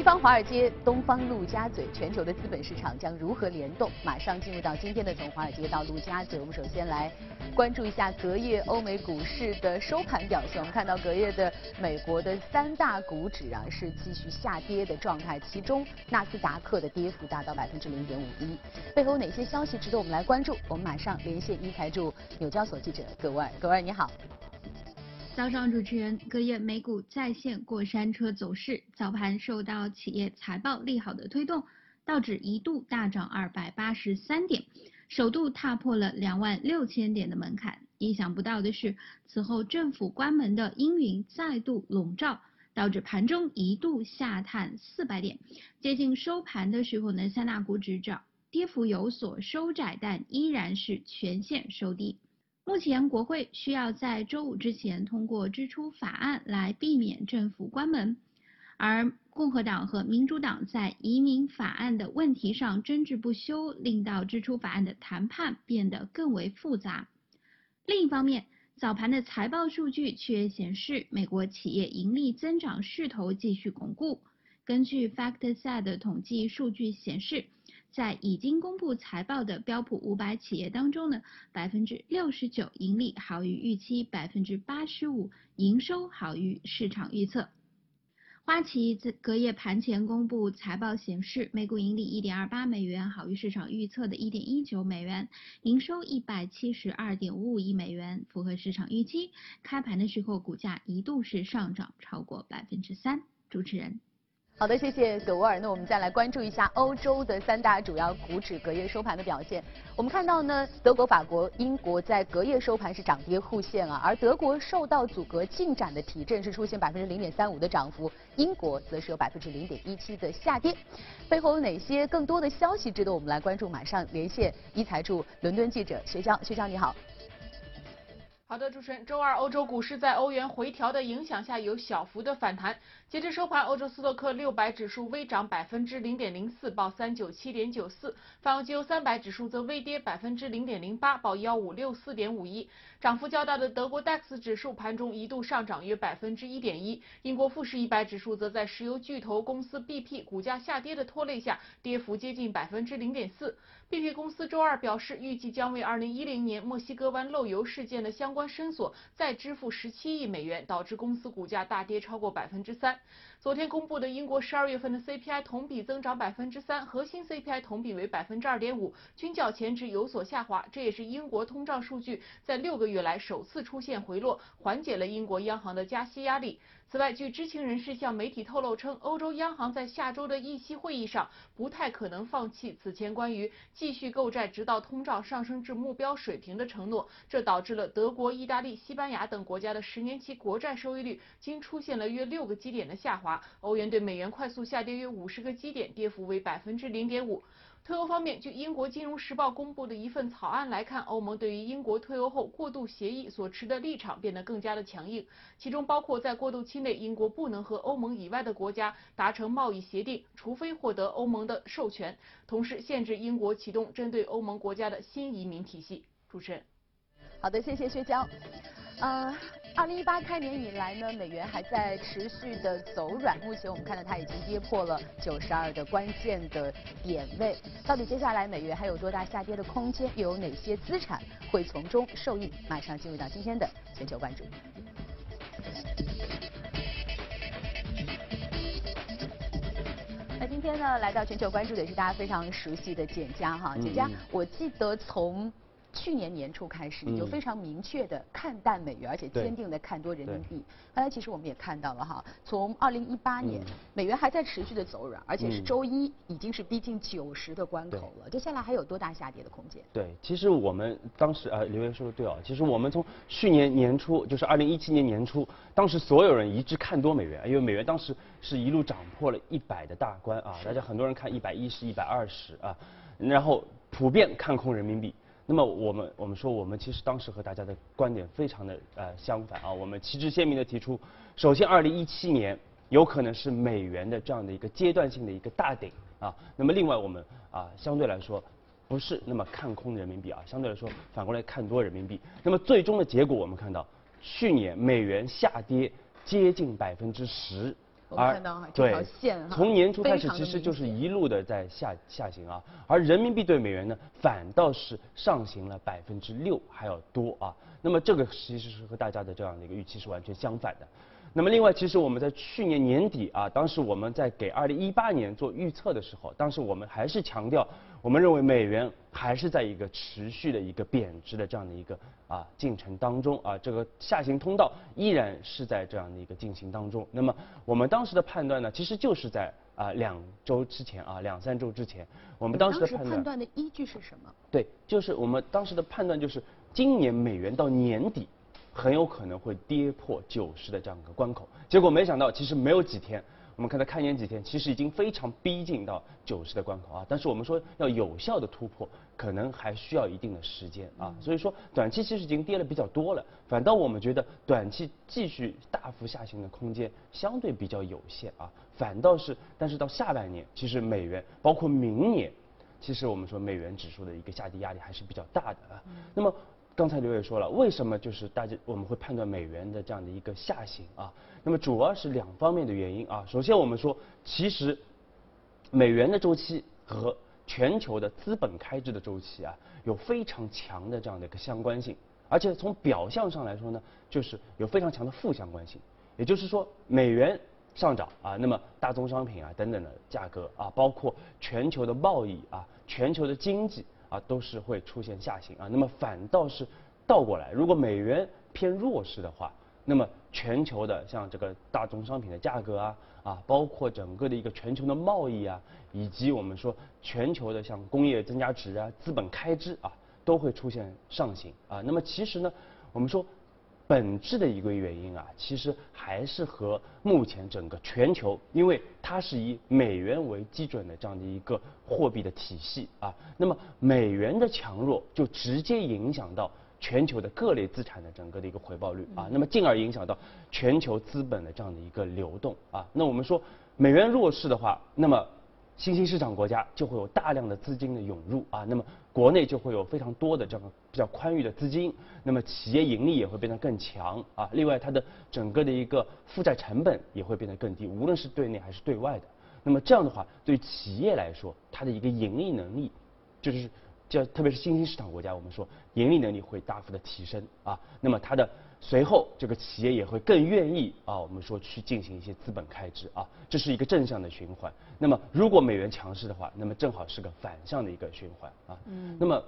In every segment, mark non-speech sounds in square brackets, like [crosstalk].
西方华尔街，东方陆家嘴，全球的资本市场将如何联动？马上进入到今天的从华尔街到陆家嘴，我们首先来关注一下隔夜欧美股市的收盘表现。我们看到隔夜的美国的三大股指啊是继续下跌的状态，其中纳斯达克的跌幅达到百分之零点五一。背后有哪些消息值得我们来关注？我们马上连线一财驻纽交所记者葛万，葛万你好。早上，主持人，隔夜美股再现过山车走势，早盘受到企业财报利好的推动，道指一度大涨二百八十三点，首度踏破了两万六千点的门槛。意想不到的是，此后政府关门的阴云再度笼罩，导致盘中一度下探四百点。接近收盘的时候呢，三大股指涨，跌幅有所收窄，但依然是全线收低。目前国会需要在周五之前通过支出法案来避免政府关门，而共和党和民主党在移民法案的问题上争执不休，令到支出法案的谈判变得更为复杂。另一方面，早盘的财报数据却显示，美国企业盈利增长势头继续巩固。根据 FactSet 的统计数据显示。在已经公布财报的标普五百企业当中呢，百分之六十九盈利好于预期，百分之八十五营收好于市场预测。花旗在隔夜盘前公布财报显示，每股盈利一点二八美元，好于市场预测的一点一九美元，营收一百七十二点五五亿美元，符合市场预期。开盘的时候，股价一度是上涨超过百分之三。主持人。好的，谢谢葛沃尔。那我们再来关注一下欧洲的三大主要股指隔夜收盘的表现。我们看到呢，德国、法国、英国在隔夜收盘是涨跌互现啊，而德国受到阻隔进展的提振是出现百分之零点三五的涨幅，英国则是有百分之零点一七的下跌。背后有哪些更多的消息值得我们来关注？马上连线一财驻伦敦记者薛江，薛江你好。好的，主持人，周二欧洲股市在欧元回调的影响下有小幅的反弹。截至收盘，欧洲斯托克六百指数微涨百分之零点零四，报三九七点九四；泛欧金三百指数则微跌百分之零点零八，报幺五六四点五一。涨幅较大的德国 DAX 指数盘中一度上涨约百分之一点一，英国富时一百指数则在石油巨头公司 BP 股价下跌的拖累下，跌幅接近百分之零点四。BP 公司周二表示，预计将为二零一零年墨西哥湾漏油事件的相关申索再支付十七亿美元，导致公司股价大跌超过百分之三。昨天公布的英国十二月份的 CPI 同比增长百分之三，核心 CPI 同比为百分之二点五，均较前值有所下滑。这也是英国通胀数据在六个月来首次出现回落，缓解了英国央行的加息压力。此外，据知情人士向媒体透露称，欧洲央行在下周的议息会议上不太可能放弃此前关于继续购债直到通胀上升至目标水平的承诺。这导致了德国、意大利、西班牙等国家的十年期国债收益率均出现了约六个基点的下滑。欧元对美元快速下跌约五十个基点，跌幅为百分之零点五。退欧方面，据英国金融时报公布的一份草案来看，欧盟对于英国退欧后过渡协议所持的立场变得更加的强硬，其中包括在过渡期内，英国不能和欧盟以外的国家达成贸易协定，除非获得欧盟的授权，同时限制英国启动针对欧盟国家的新移民体系。主持人，好的，谢谢薛娇。呃，二零一八开年以来呢，美元还在持续的走软。目前我们看到它已经跌破了九十二的关键的点位。到底接下来美元还有多大下跌的空间？又有哪些资产会从中受益？马上进入到今天的全球关注。那今天呢，来到全球关注的是大家非常熟悉的简家哈。简家，我记得从。去年年初开始，你就非常明确的看淡美元，而且坚定的看多人民币。刚才其实我们也看到了哈，从二零一八年，美元还在持续的走软，而且是周一已经是逼近九十的关口了。接下来还有多大下跌的空间？对，其实我们当时啊，刘源说的对啊，其实我们从去年年初，就是二零一七年年初，当时所有人一致看多美元，因为美元当时是一路涨破了一百的大关啊，大家很多人看一百一十、一百二十啊，然后普遍看空人民币。那么我们我们说我们其实当时和大家的观点非常的呃相反啊，我们旗帜鲜明的提出，首先二零一七年有可能是美元的这样的一个阶段性的一个大顶啊，那么另外我们啊相对来说不是那么看空人民币啊，相对来说反过来看多人民币。那么最终的结果我们看到，去年美元下跌接近百分之十我们看到这条线哈，从年初开始其实就是一路的在下下行啊，而人民币对美元呢反倒是上行了百分之六还要多啊。那么这个其实是和大家的这样的一个预期是完全相反的。那么另外，其实我们在去年年底啊，当时我们在给二零一八年做预测的时候，当时我们还是强调，我们认为美元还是在一个持续的一个贬值的这样的一个啊进程当中啊，这个下行通道依然是在这样的一个进行当中。那么我们当时的判断呢，其实就是在啊两周之前啊两三周之前，我们当时的判断的依据是什么？对，就是我们当时的判断就是今年美元到年底。很有可能会跌破九十的这样一个关口，结果没想到，其实没有几天，我们看它开年几天，其实已经非常逼近到九十的关口啊。但是我们说要有效的突破，可能还需要一定的时间啊。所以说短期其实已经跌了比较多了，反倒我们觉得短期继续大幅下行的空间相对比较有限啊。反倒是，但是到下半年，其实美元包括明年，其实我们说美元指数的一个下跌压力还是比较大的啊。那么。刚才刘也说了，为什么就是大家我们会判断美元的这样的一个下行啊？那么主要是两方面的原因啊。首先我们说，其实美元的周期和全球的资本开支的周期啊，有非常强的这样的一个相关性，而且从表象上来说呢，就是有非常强的负相关性。也就是说，美元上涨啊，那么大宗商品啊等等的价格啊，包括全球的贸易啊，全球的经济。啊，都是会出现下行啊，那么反倒是倒过来，如果美元偏弱势的话，那么全球的像这个大宗商品的价格啊，啊，包括整个的一个全球的贸易啊，以及我们说全球的像工业增加值啊、资本开支啊，都会出现上行啊。那么其实呢，我们说。本质的一个原因啊，其实还是和目前整个全球，因为它是以美元为基准的这样的一个货币的体系啊，那么美元的强弱就直接影响到全球的各类资产的整个的一个回报率啊，那么进而影响到全球资本的这样的一个流动啊。那我们说美元弱势的话，那么。新兴市场国家就会有大量的资金的涌入啊，那么国内就会有非常多的这样比较宽裕的资金，那么企业盈利也会变得更强啊。另外，它的整个的一个负债成本也会变得更低，无论是对内还是对外的。那么这样的话，对企业来说，它的一个盈利能力，就是叫特别是新兴市场国家，我们说盈利能力会大幅的提升啊。那么它的。随后，这个企业也会更愿意啊，我们说去进行一些资本开支啊，这是一个正向的循环。那么，如果美元强势的话，那么正好是个反向的一个循环啊。嗯。那么，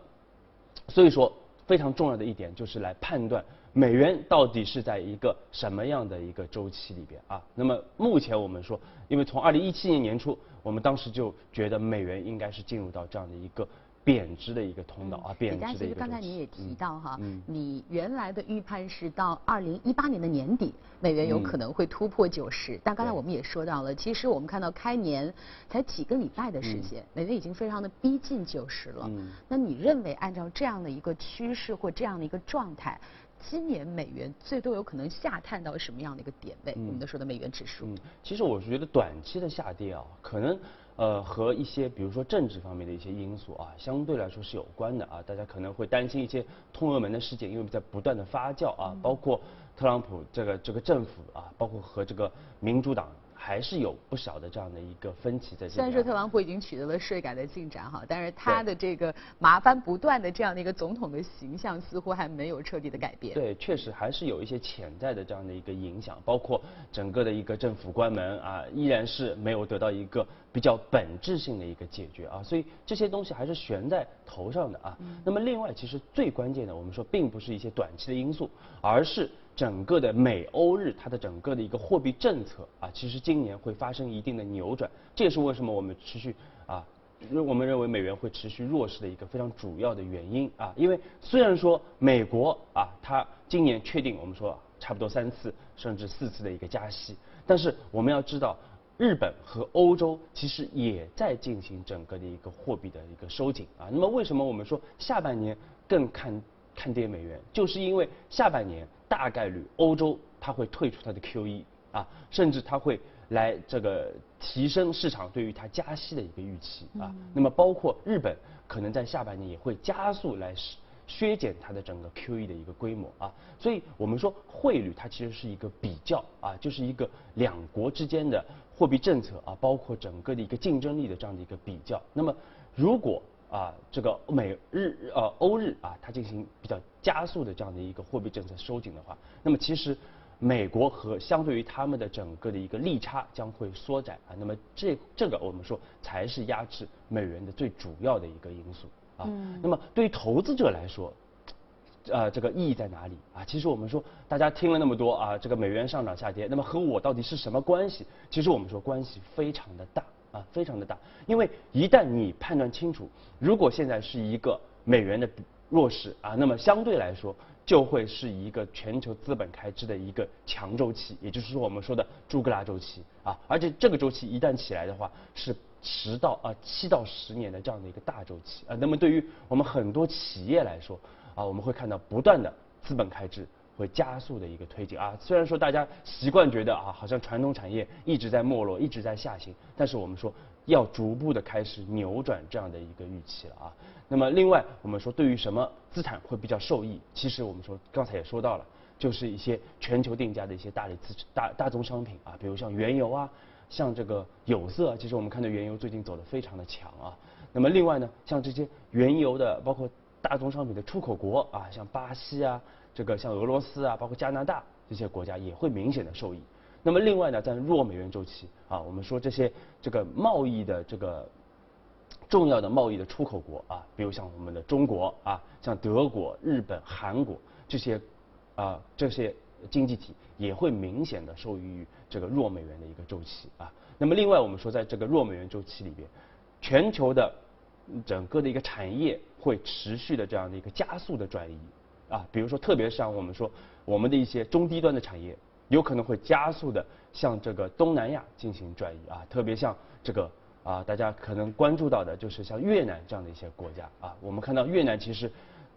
所以说非常重要的一点就是来判断美元到底是在一个什么样的一个周期里边啊。那么目前我们说，因为从二零一七年年初，我们当时就觉得美元应该是进入到这样的一个。贬值的一个通道啊，贬值的一个其实刚才你也提到哈，你原来的预判是到二零一八年的年底，美元有可能会突破九十。但刚才我们也说到了，其实我们看到开年才几个礼拜的时间，美元已经非常的逼近九十了。那你认为按照这样的一个趋势或这样的一个状态，今年美元最多有可能下探到什么样的一个点位？我们都说的美元指数。其实我是觉得短期的下跌啊，可能。呃，和一些比如说政治方面的一些因素啊，相对来说是有关的啊。大家可能会担心一些通俄门的事件，因为在不断的发酵啊，包括特朗普这个这个政府啊，包括和这个民主党。还是有不少的这样的一个分歧在。虽然说特朗普已经取得了税改的进展哈，但是他的这个麻烦不断的这样的一个总统的形象似乎还没有彻底的改变。对，确实还是有一些潜在的这样的一个影响，包括整个的一个政府关门啊，依然是没有得到一个比较本质性的一个解决啊，所以这些东西还是悬在头上的啊。那么另外，其实最关键的，我们说并不是一些短期的因素，而是。整个的美欧日它的整个的一个货币政策啊，其实今年会发生一定的扭转，这也是为什么我们持续啊，我们认为美元会持续弱势的一个非常主要的原因啊。因为虽然说美国啊，它今年确定我们说差不多三次甚至四次的一个加息，但是我们要知道，日本和欧洲其实也在进行整个的一个货币的一个收紧啊。那么为什么我们说下半年更看看跌美元，就是因为下半年。大概率欧洲它会退出它的 QE 啊，甚至它会来这个提升市场对于它加息的一个预期啊。那么包括日本可能在下半年也会加速来削减它的整个 QE 的一个规模啊。所以我们说汇率它其实是一个比较啊，就是一个两国之间的货币政策啊，包括整个的一个竞争力的这样的一个比较。那么如果啊这个美日呃欧日啊它进行比较加速的这样的一个货币政策收紧的话，那么其实。美国和相对于他们的整个的一个利差将会缩窄啊，那么这这个我们说才是压制美元的最主要的一个因素啊。那么对于投资者来说，呃，这个意义在哪里啊？其实我们说大家听了那么多啊，这个美元上涨下跌，那么和我到底是什么关系？其实我们说关系非常的大啊，非常的大。因为一旦你判断清楚，如果现在是一个美元的弱势啊，那么相对来说。就会是一个全球资本开支的一个强周期，也就是说我们说的朱格拉周期啊，而且这个周期一旦起来的话，是十到啊七到十年的这样的一个大周期啊。那么对于我们很多企业来说啊，我们会看到不断的资本开支会加速的一个推进啊。虽然说大家习惯觉得啊，好像传统产业一直在没落，一直在下行，但是我们说要逐步的开始扭转这样的一个预期了啊。那么另外，我们说对于什么资产会比较受益？其实我们说刚才也说到了，就是一些全球定价的一些大类资大大宗商品啊，比如像原油啊，像这个有色，其实我们看到原油最近走得非常的强啊。那么另外呢，像这些原油的包括大宗商品的出口国啊，像巴西啊，这个像俄罗斯啊，包括加拿大这些国家也会明显的受益。那么另外呢，在弱美元周期啊，我们说这些这个贸易的这个。重要的贸易的出口国啊，比如像我们的中国啊，像德国、日本、韩国这些啊这些经济体也会明显的受益于这个弱美元的一个周期啊。那么另外我们说，在这个弱美元周期里边，全球的整个的一个产业会持续的这样的一个加速的转移。啊，比如说特别像我们说我们的一些中低端的产业，有可能会加速的向这个东南亚进行转移。啊，特别像这个。啊，大家可能关注到的就是像越南这样的一些国家。啊，我们看到越南其实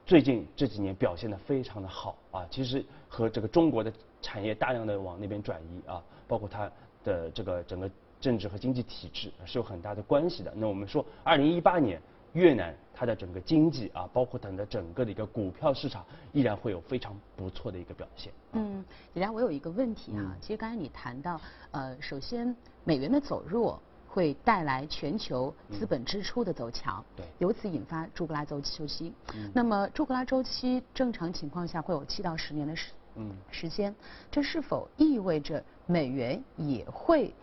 最近这几年表现的非常的好。啊，其实和这个中国的产业大量的往那边转移。啊，包括它的这个整个政治和经济体制是有很大的关系的。那我们说，二零一八年越南它的整个经济啊，包括它的整个的一个股票市场，依然会有非常不错的一个表现。嗯，李然，我有一个问题哈，其实刚才你谈到，呃，首先美元的走弱。会带来全球资本支出的走强，对，由此引发朱格拉周期。那么朱格拉周期正常情况下会有七到十年的时嗯时间，这是否意味着美元也会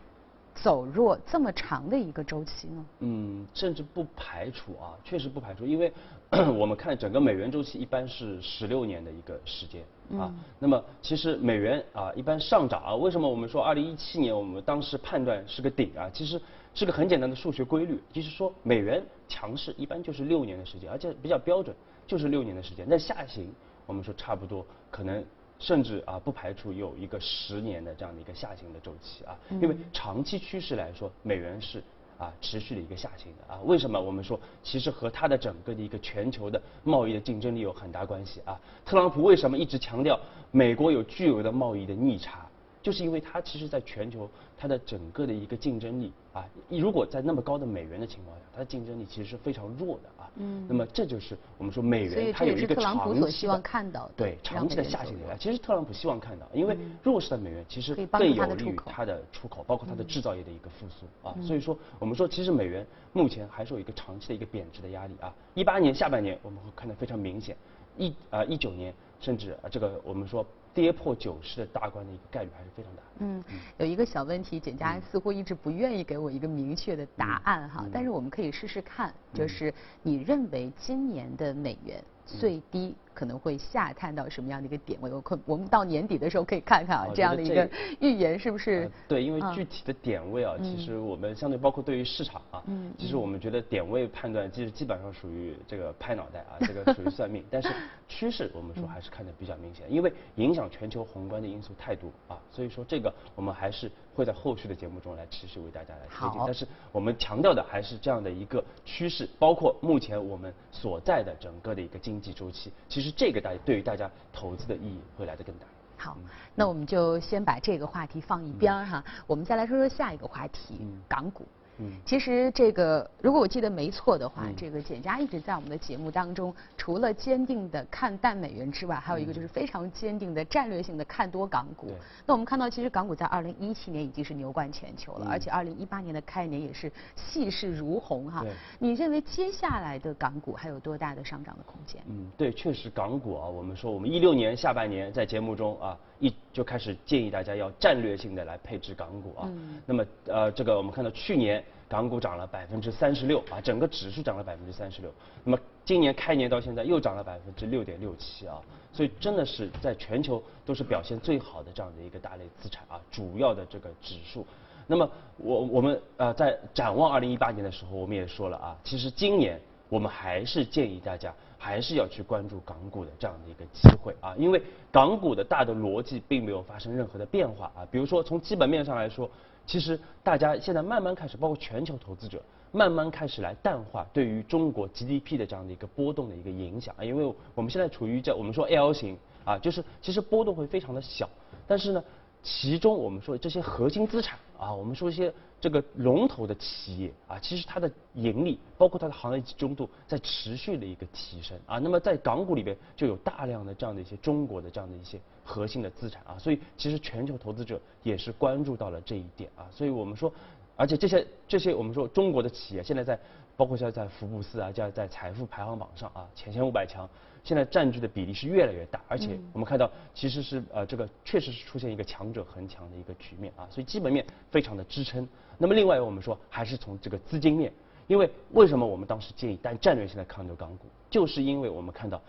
走弱这么长的一个周期呢？嗯，甚至不排除啊，确实不排除，因为 [coughs] 我们看整个美元周期一般是十六年的一个时间啊。那么其实美元啊一般上涨啊，为什么我们说二零一七年我们当时判断是个顶啊？其实。是个很简单的数学规律，就是说美元强势一般就是六年的时间，而且比较标准，就是六年的时间。那下行，我们说差不多，可能甚至啊不排除有一个十年的这样的一个下行的周期啊。因为长期趋势来说，美元是啊持续的一个下行的啊。为什么？我们说其实和它的整个的一个全球的贸易的竞争力有很大关系啊。特朗普为什么一直强调美国有巨额的贸易的逆差？就是因为它其实在全球它的整个的一个竞争力啊，如果在那么高的美元的情况下，它的竞争力其实是非常弱的啊。嗯。那么这就是我们说美元它有一个长期的对长期的下行的。其实特朗普希望看到，因为弱势的美元其实更有利于它的出口，包括它的制造业的一个复苏啊。所以说我们说其实美元目前还是有一个长期的一个贬值的压力啊。一八年下半年我们会看得非常明显，一啊一九年甚至啊这个我们说。跌破九十的大关的一个概率还是非常大。嗯，有一个小问题，简家似乎一直不愿意给我一个明确的答案哈，但是我们可以试试看，就是你认为今年的美元最低？可能会下探到什么样的一个点位？我可我们到年底的时候可以看看啊，这样的一个预言是不是？对，因为具体的点位啊，其实我们相对包括对于市场啊，嗯其实我们觉得点位判断其实基本上属于这个拍脑袋啊，[laughs] 这个属于算命。但是趋势我们说还是看的比较明显，因为影响全球宏观的因素太多啊，所以说这个我们还是会在后续的节目中来持续为大家来推进。但是我们强调的还是这样的一个趋势，包括目前我们所在的整个的一个经济周期，其实。其实这个大对于大家投资的意义会来得更大。好，那我们就先把这个话题放一边儿哈，我们再来说说下一个话题，港股。嗯，其实这个如果我记得没错的话，这个简家一直在我们的节目当中，除了坚定的看淡美元之外，还有一个就是非常坚定的战略性的看多港股。那我们看到，其实港股在二零一七年已经是牛冠全球了，而且二零一八年的开年也是气势如虹哈。你认为接下来的港股还有多大的上涨的空间？嗯，对，确实港股啊，我们说我们一六年下半年在节目中啊。一就开始建议大家要战略性的来配置港股啊，那么呃这个我们看到去年港股涨了百分之三十六啊，整个指数涨了百分之三十六，那么今年开年到现在又涨了百分之六点六七啊，所以真的是在全球都是表现最好的这样的一个大类资产啊，主要的这个指数。那么我我们呃在展望二零一八年的时候，我们也说了啊，其实今年我们还是建议大家。还是要去关注港股的这样的一个机会啊，因为港股的大的逻辑并没有发生任何的变化啊。比如说从基本面上来说，其实大家现在慢慢开始，包括全球投资者慢慢开始来淡化对于中国 GDP 的这样的一个波动的一个影响啊。因为我们现在处于在我们说 L 型啊，就是其实波动会非常的小，但是呢，其中我们说这些核心资产啊，我们说一些。这个龙头的企业啊，其实它的盈利，包括它的行业集中度，在持续的一个提升啊。那么在港股里边就有大量的这样的一些中国的这样的一些核心的资产啊，所以其实全球投资者也是关注到了这一点啊。所以我们说，而且这些这些我们说中国的企业现在在，包括像在福布斯啊，像在财富排行榜上啊，前前五百强。现在占据的比例是越来越大，而且我们看到其实是呃这个确实是出现一个强者恒强的一个局面啊，所以基本面非常的支撑。那么另外我们说还是从这个资金面，因为为什么我们当时建议但战略性的看多港股，就是因为我们看到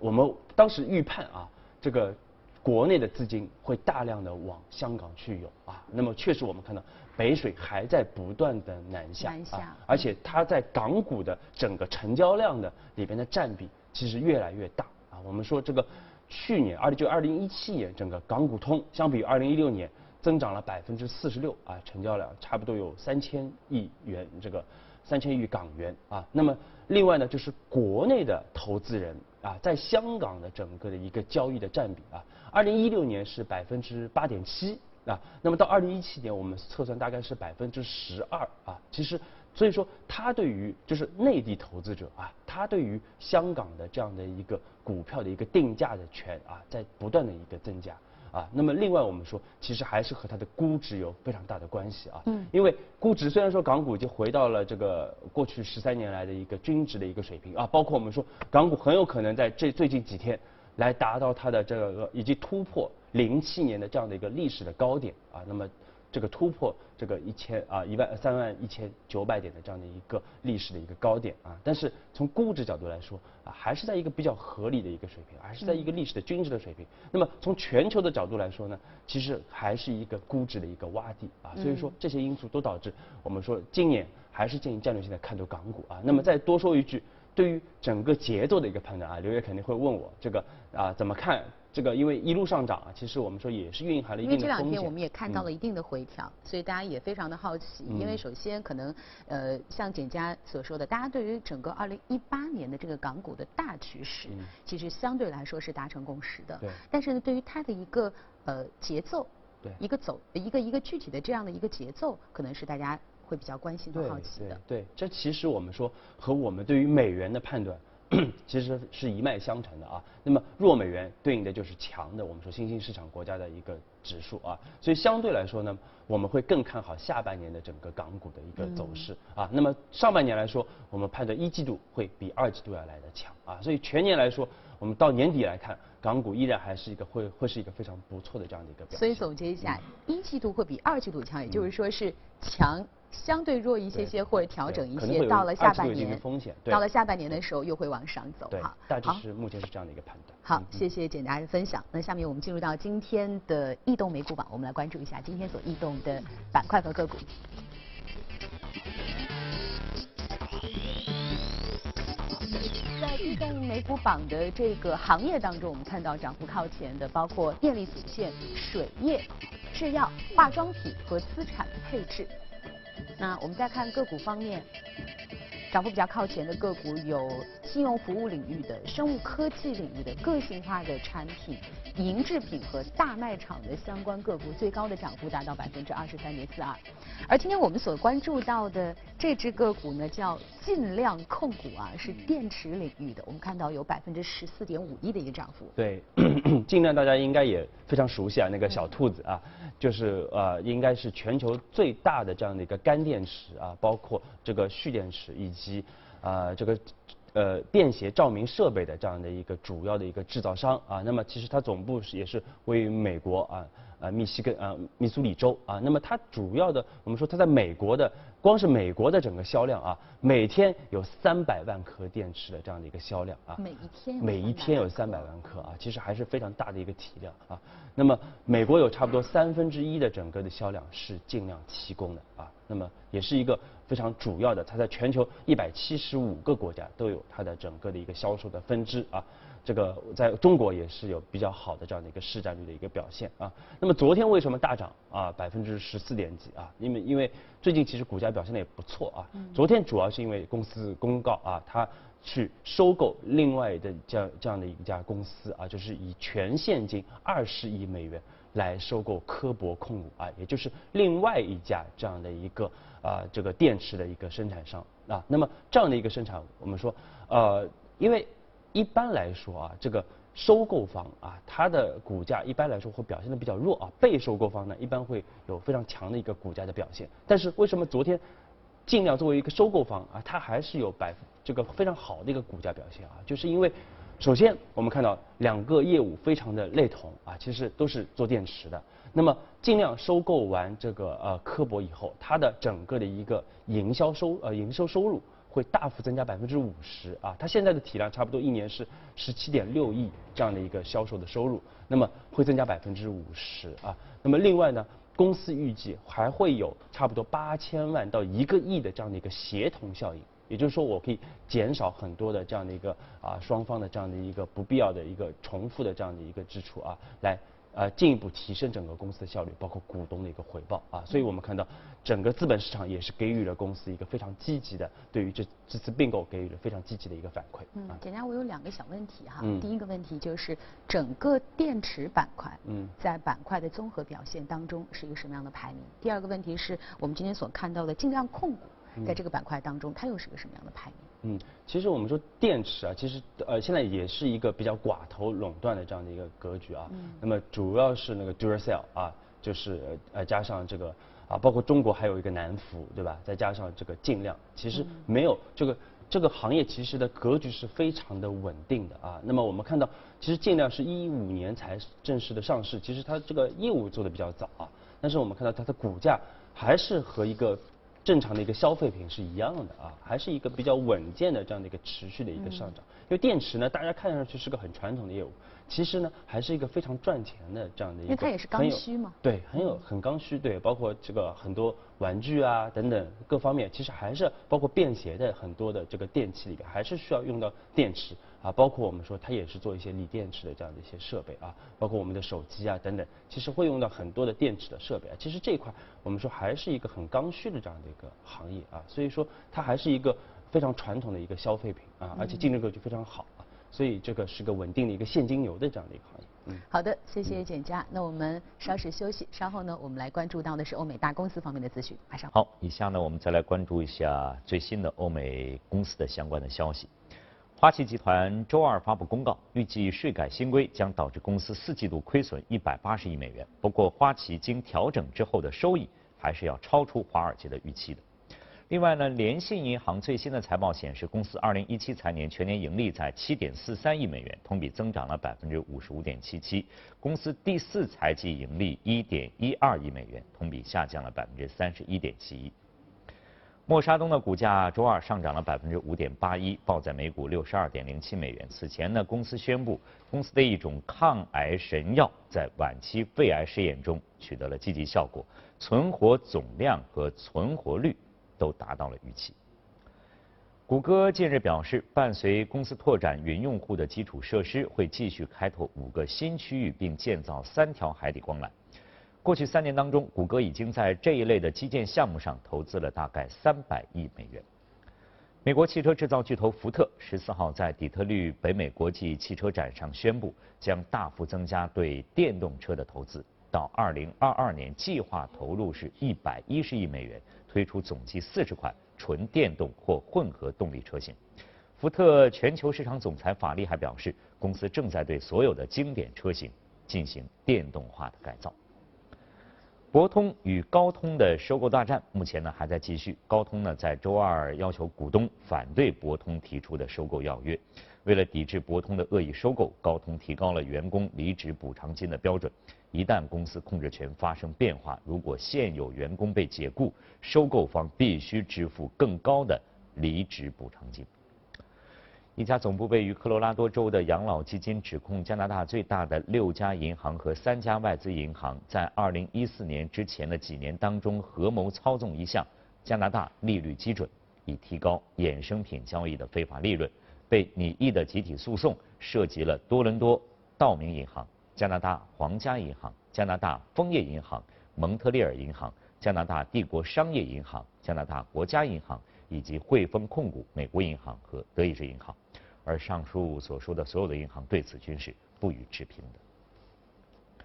我们当时预判啊这个国内的资金会大量的往香港去涌啊，那么确实我们看到北水还在不断的南下啊，而且它在港股的整个成交量的里边的占比。其实越来越大啊！我们说这个去年二零就二零一七年，整个港股通相比于二零一六年增长了百分之四十六啊，成交量差不多有三千亿元，这个三千亿港元啊。那么另外呢，就是国内的投资人啊，在香港的整个的一个交易的占比啊，二零一六年是百分之八点七啊，那么到二零一七年我们测算大概是百分之十二啊，其实。所以说，它对于就是内地投资者啊，它对于香港的这样的一个股票的一个定价的权啊，在不断的一个增加啊。那么另外我们说，其实还是和它的估值有非常大的关系啊。嗯。因为估值虽然说港股已经回到了这个过去十三年来的一个均值的一个水平啊，包括我们说港股很有可能在这最近几天来达到它的这个以及突破零七年的这样的一个历史的高点啊。那么。这个突破这个一千啊一万三万一千九百点的这样的一个历史的一个高点啊，但是从估值角度来说啊，还是在一个比较合理的一个水平，还是在一个历史的均值的水平。那么从全球的角度来说呢，其实还是一个估值的一个洼地啊。所以说这些因素都导致我们说今年还是建议战略性的看多港股啊。那么再多说一句，对于整个节奏的一个判断啊，刘烨肯定会问我这个啊怎么看？这个因为一路上涨啊，其实我们说也是蕴含了一定的因为这两天我们也看到了一定的回调，所以大家也非常的好奇。因为首先可能呃像简家所说的，大家对于整个二零一八年的这个港股的大趋势，其实相对来说是达成共识的。对。但是呢，对于它的一个呃节奏，对，一个走一个一个具体的这样的一个节奏，可能是大家会比较关心和好奇的。对，这其实我们说和我们对于美元的判断。其实是一脉相承的啊。那么弱美元对应的就是强的，我们说新兴市场国家的一个指数啊。所以相对来说呢，我们会更看好下半年的整个港股的一个走势啊。那么上半年来说，我们判断一季度会比二季度要来的强啊。所以全年来说，我们到年底来看，港股依然还是一个会会是一个非常不错的这样的一个表现。所以总结一下，一季度会比二季度强，也就是说是强。相对弱一些些或者调整一些，到了下半年，风险到了下半年的时候又会往上走哈。大致是目前是这样的一个判断。好，谢谢简达的分享。那下面我们进入到今天的异动美股榜，我们来关注一下今天所异动的板块和个股。在异动美股榜的这个行业当中，我们看到涨幅靠前的包括电力组件、水业、制药、化妆品和资产配置。那我们再看个股方面，涨幅比较靠前的个股有信用服务领域的、生物科技领域的、个性化的产品、银制品和大卖场的相关个股，最高的涨幅达到百分之二十三点四二。而今天我们所关注到的这只个股呢，叫尽量控股啊，是电池领域的。我们看到有百分之十四点五一的一个涨幅。对，[clears throat] 尽量大家应该也非常熟悉啊，那个小兔子啊，就是呃，应该是全球最大的这样的一个干电池啊，包括这个蓄电池以及啊这个呃便携照明设备的这样的一个主要的一个制造商啊。那么其实它总部是也是位于美国啊。啊，密西根啊，密苏里州啊，那么它主要的，我们说它在美国的，光是美国的整个销量啊，每天有三百万颗电池的这样的一个销量啊，每一天每一天有三百万颗啊，其实还是非常大的一个体量啊。那么美国有差不多三分之一的整个的销量是尽量提供的啊，那么也是一个非常主要的，它在全球一百七十五个国家都有它的整个的一个销售的分支啊。这个在中国也是有比较好的这样的一个市占率的一个表现啊。那么昨天为什么大涨啊？百分之十四点几啊？因为因为最近其实股价表现的也不错啊。昨天主要是因为公司公告啊，它去收购另外的这样这样的一家公司啊，就是以全现金二十亿美元来收购科博控股啊，也就是另外一家这样的一个啊这个电池的一个生产商啊。那么这样的一个生产，我们说呃，因为。一般来说啊，这个收购方啊，它的股价一般来说会表现的比较弱啊。被收购方呢，一般会有非常强的一个股价的表现。但是为什么昨天尽量作为一个收购方啊，它还是有百这个非常好的一个股价表现啊？就是因为首先我们看到两个业务非常的类同啊，其实都是做电池的。那么尽量收购完这个呃科博以后，它的整个的一个营销收呃营收收入。会大幅增加百分之五十啊！它现在的体量差不多一年是十七点六亿这样的一个销售的收入，那么会增加百分之五十啊！那么另外呢，公司预计还会有差不多八千万到一个亿的这样的一个协同效应，也就是说我可以减少很多的这样的一个啊双方的这样的一个不必要的一个重复的这样的一个支出啊，来。呃，进一步提升整个公司的效率，包括股东的一个回报啊，所以我们看到整个资本市场也是给予了公司一个非常积极的，对于这这次并购给予了非常积极的一个反馈。嗯，简单，我有两个小问题哈，第一个问题就是整个电池板块，嗯，在板块的综合表现当中是一个什么样的排名？第二个问题是我们今天所看到的尽量控股。在这个板块当中，它又是个什么样的排名？嗯，其实我们说电池啊，其实呃现在也是一个比较寡头垄断的这样的一个格局啊。嗯。那么主要是那个 Duracell 啊，就是呃加上这个啊，包括中国还有一个南孚，对吧？再加上这个尽量，其实没有这个这个行业其实的格局是非常的稳定的啊。那么我们看到，其实尽量是一五年才正式的上市，其实它这个业务做的比较早啊。但是我们看到它的股价还是和一个。正常的一个消费品是一样的啊，还是一个比较稳健的这样的一个持续的一个上涨。因为电池呢，大家看上去是个很传统的业务，其实呢还是一个非常赚钱的这样的一个。因为它也是刚需嘛。对，很有很刚需，对，包括这个很多玩具啊等等各方面，其实还是包括便携的很多的这个电器里边，还是需要用到电池。啊，包括我们说它也是做一些锂电池的这样的一些设备啊，包括我们的手机啊等等，其实会用到很多的电池的设备啊。其实这一块我们说还是一个很刚需的这样的一个行业啊，所以说它还是一个非常传统的一个消费品啊，而且竞争格局非常好啊，所以这个是个稳定的一个现金流的这样的一个行业。嗯，好的，谢谢简佳。那我们稍事休息，稍后呢我们来关注到的是欧美大公司方面的资讯。马上好，以下呢我们再来关注一下最新的欧美公司的相关的消息。花旗集团周二发布公告，预计税改新规将导致公司四季度亏损一百八十亿美元。不过，花旗经调整之后的收益还是要超出华尔街的预期的。另外呢，联信银行最新的财报显示，公司二零一七财年全年盈利在七点四三亿美元，同比增长了百分之五十五点七七。公司第四财季盈利一点一二亿美元，同比下降了百分之三十一点七一。默沙东的股价周二上涨了百分之五点八一，报在每股六十二点零七美元。此前呢，公司宣布公司的一种抗癌神药在晚期肺癌试验中取得了积极效果，存活总量和存活率都达到了预期。谷歌近日表示，伴随公司拓展云用户的基础设施，会继续开拓五个新区域，并建造三条海底光缆。过去三年当中，谷歌已经在这一类的基建项目上投资了大概三百亿美元。美国汽车制造巨头福特十四号在底特律北美国际汽车展上宣布，将大幅增加对电动车的投资，到二零二二年计划投入是一百一十亿美元，推出总计四十款纯电动或混合动力车型。福特全球市场总裁法利还表示，公司正在对所有的经典车型进行电动化的改造。博通与高通的收购大战目前呢还在继续。高通呢在周二要求股东反对博通提出的收购要约。为了抵制博通的恶意收购，高通提高了员工离职补偿金的标准。一旦公司控制权发生变化，如果现有员工被解雇，收购方必须支付更高的离职补偿金。一家总部位于科罗拉多州的养老基金指控加拿大最大的六家银行和三家外资银行在2014年之前的几年当中合谋操纵一项加拿大利率基准，以提高衍生品交易的非法利润。被拟议的集体诉讼涉及了多伦多道明银行、加拿大皇家银行、加拿大枫叶银行、蒙特利尔银行、加拿大帝国商业银行、加拿大国家银行以及汇丰控股美国银行和德意志银行。而上述所说的所有的银行对此均是不予置评的。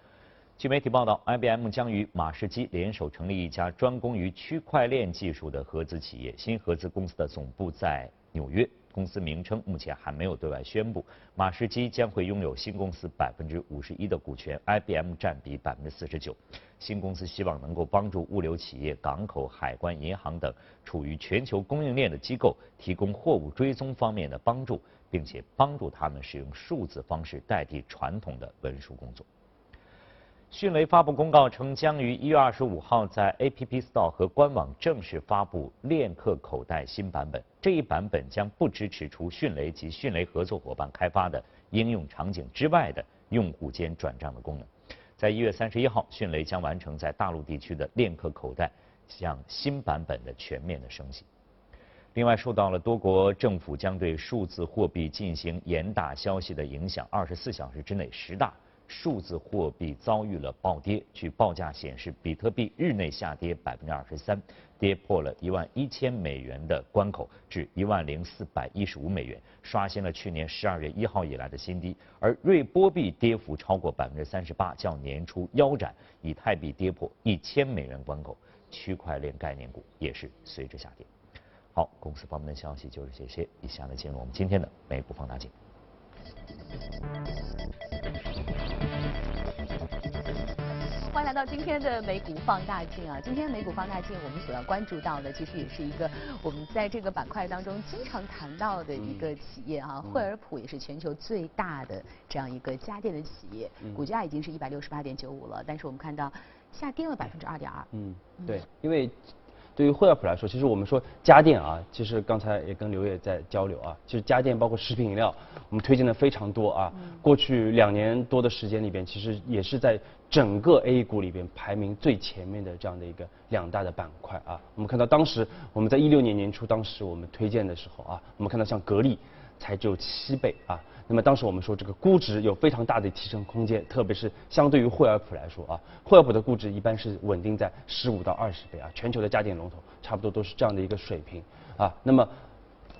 据媒体报道，IBM 将与马士基联手成立一家专攻于区块链技术的合资企业。新合资公司的总部在纽约。公司名称目前还没有对外宣布。马士基将会拥有新公司百分之五十一的股权，IBM 占比百分之四十九。新公司希望能够帮助物流企业、港口、海关、银行等处于全球供应链的机构提供货物追踪方面的帮助，并且帮助他们使用数字方式代替传统的文书工作。迅雷发布公告称，将于一月二十五号在 App Store 和官网正式发布链客口袋新版本。这一版本将不支持除迅雷及迅雷合作伙伴开发的应用场景之外的用户间转账的功能。在一月三十一号，迅雷将完成在大陆地区的链客口袋向新版本的全面的升级。另外，受到了多国政府将对数字货币进行严打消息的影响，二十四小时之内十大。数字货币遭遇了暴跌，据报价显示，比特币日内下跌百分之二十三，跌破了一万一千美元的关口，至一万零四百一十五美元，刷新了去年十二月一号以来的新低。而瑞波币跌幅超过百分之三十八，较年初腰斩。以太币跌破一千美元关口，区块链概念股也是随之下跌。好，公司方面的消息就是这些，以下呢进入我们今天的美股放大镜。欢迎来到今天的美股放大镜啊！今天美股放大镜，我们所要关注到的，其实也是一个我们在这个板块当中经常谈到的一个企业哈，惠而浦也是全球最大的这样一个家电的企业，股价已经是一百六十八点九五了，但是我们看到下跌了百分之二点二。嗯，对，因为。对于惠而浦来说，其实我们说家电啊，其实刚才也跟刘烨在交流啊，其实家电包括食品饮料，我们推荐的非常多啊。过去两年多的时间里边，其实也是在整个 A 股里边排名最前面的这样的一个两大的板块啊。我们看到当时我们在一六年年初，当时我们推荐的时候啊，我们看到像格力才只有七倍啊。那么当时我们说这个估值有非常大的提升空间，特别是相对于惠而浦来说啊，惠而浦的估值一般是稳定在十五到二十倍啊，全球的家电龙头差不多都是这样的一个水平啊。那么，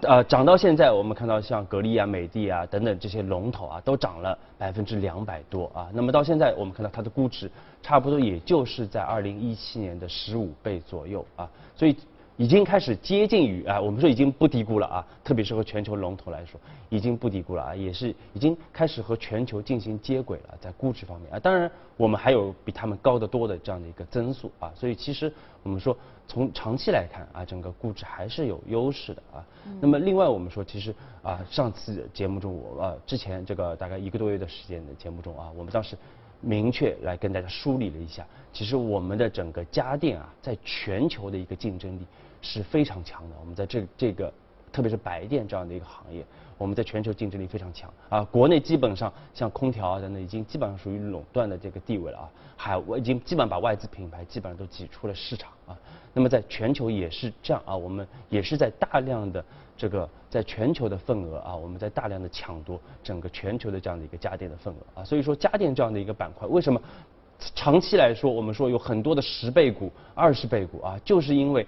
呃，涨到现在我们看到像格力啊、美的啊等等这些龙头啊，都涨了百分之两百多啊。那么到现在我们看到它的估值差不多也就是在二零一七年的十五倍左右啊，所以。已经开始接近于啊，我们说已经不低估了啊，特别是和全球龙头来说，已经不低估了啊，也是已经开始和全球进行接轨了，在估值方面啊，当然我们还有比他们高得多的这样的一个增速啊，所以其实我们说从长期来看啊，整个估值还是有优势的啊。那么另外我们说，其实啊，上次节目中我啊之前这个大概一个多月的时间的节目中啊，我们当时。明确来跟大家梳理了一下，其实我们的整个家电啊，在全球的一个竞争力是非常强的。我们在这这个，特别是白电这样的一个行业，我们在全球竞争力非常强啊。国内基本上像空调啊等等，已经基本上属于垄断的这个地位了啊。海我已经基本把外资品牌基本上都挤出了市场啊。那么在全球也是这样啊，我们也是在大量的。这个在全球的份额啊，我们在大量的抢夺整个全球的这样的一个家电的份额啊，所以说家电这样的一个板块，为什么长期来说我们说有很多的十倍股、二十倍股啊，就是因为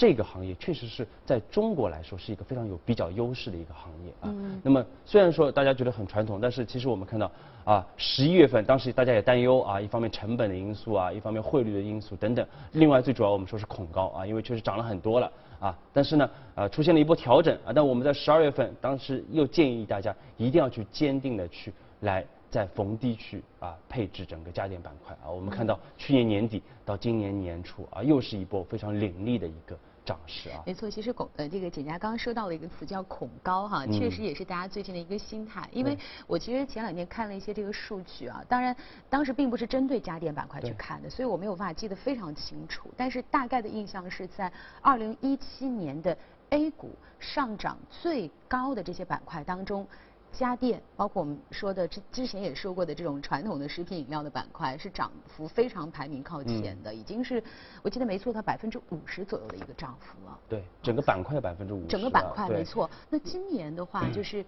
这个行业确实是在中国来说是一个非常有比较优势的一个行业啊。那么虽然说大家觉得很传统，但是其实我们看到啊，十一月份当时大家也担忧啊，一方面成本的因素啊，一方面汇率的因素等等。另外最主要我们说是恐高啊，因为确实涨了很多了啊。但是呢，呃，出现了一波调整啊。但我们在十二月份当时又建议大家一定要去坚定的去来。在逢低去啊配置整个家电板块啊，我们看到去年年底到今年年初啊，又是一波非常凌厉的一个涨势啊。没错，其实恐呃这个简家刚刚说到了一个词叫恐高哈，确实也是大家最近的一个心态。因为我其实前两天看了一些这个数据啊，当然当时并不是针对家电板块去看的，所以我没有办法记得非常清楚。但是大概的印象是在二零一七年的 A 股上涨最高的这些板块当中。家电，包括我们说的之之前也说过的这种传统的食品饮料的板块，是涨幅非常排名靠前的，已经是我记得没错，它百分之五十左右的一个涨幅了。对，整个板块百分之五十。整个板块没错。那今年的话，就是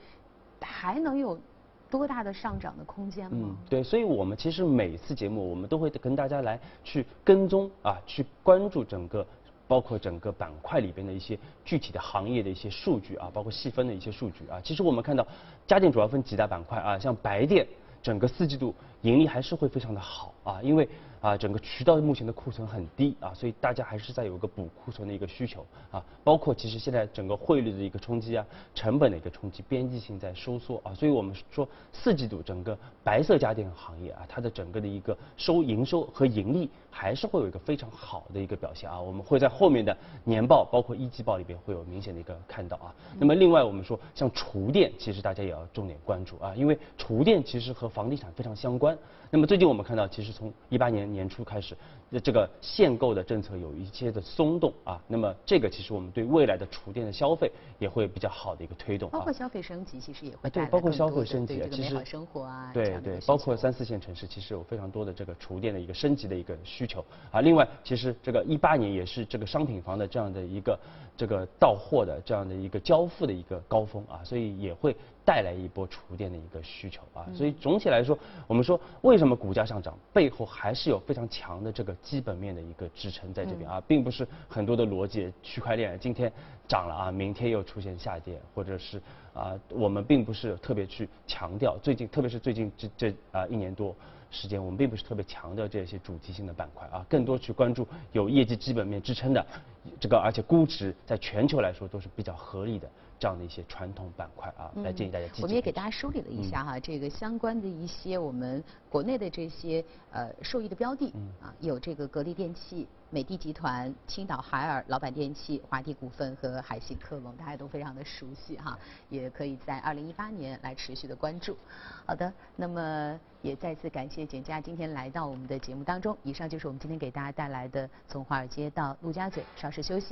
还能有多大的上涨的空间吗？嗯，对，所以我们其实每次节目我们都会跟大家来去跟踪啊，去关注整个。包括整个板块里边的一些具体的行业的一些数据啊，包括细分的一些数据啊。其实我们看到家电主要分几大板块啊，像白电，整个四季度盈利还是会非常的好啊，因为。啊，整个渠道目前的库存很低啊，所以大家还是在有一个补库存的一个需求啊。包括其实现在整个汇率的一个冲击啊，成本的一个冲击，边际性在收缩啊，所以我们说四季度整个白色家电行业啊，它的整个的一个收营收和盈利还是会有一个非常好的一个表现啊。我们会在后面的年报，包括一季报里边会有明显的一个看到啊。那么另外我们说像厨电，其实大家也要重点关注啊，因为厨电其实和房地产非常相关。那么最近我们看到，其实从一八年年初开始，这个限购的政策有一些的松动啊。那么这个其实我们对未来的厨电的消费也会比较好的一个推动。包括消费升级，其实也会对，包括消费升级，其实生活啊，对对，包括三四线城市，其实有非常多的这个厨电的一个升级的一个需求啊。另外，其实这个一八年也是这个商品房的这样的一个这个到货的这样的一个交付的一个高峰啊，所以也会。带来一波厨电的一个需求啊，所以总体来说，我们说为什么股价上涨，背后还是有非常强的这个基本面的一个支撑在这边啊，并不是很多的逻辑，区块链今天涨了啊，明天又出现下跌，或者是啊，我们并不是特别去强调最近，特别是最近这这啊一年多时间，我们并不是特别强调这些主题性的板块啊，更多去关注有业绩基本面支撑的这个，而且估值在全球来说都是比较合理的。这样的一些传统板块啊，来建议大家。我们也给大家梳理了一下哈，这个相关的一些我们国内的这些呃受益的标的啊，有这个格力电器、美的集团、青岛海尔、老板电器、华帝股份和海信科龙，大家都非常的熟悉哈，也可以在二零一八年来持续的关注。好的，那么也再次感谢简佳今天来到我们的节目当中。以上就是我们今天给大家带来的从华尔街到陆家嘴，稍事休息。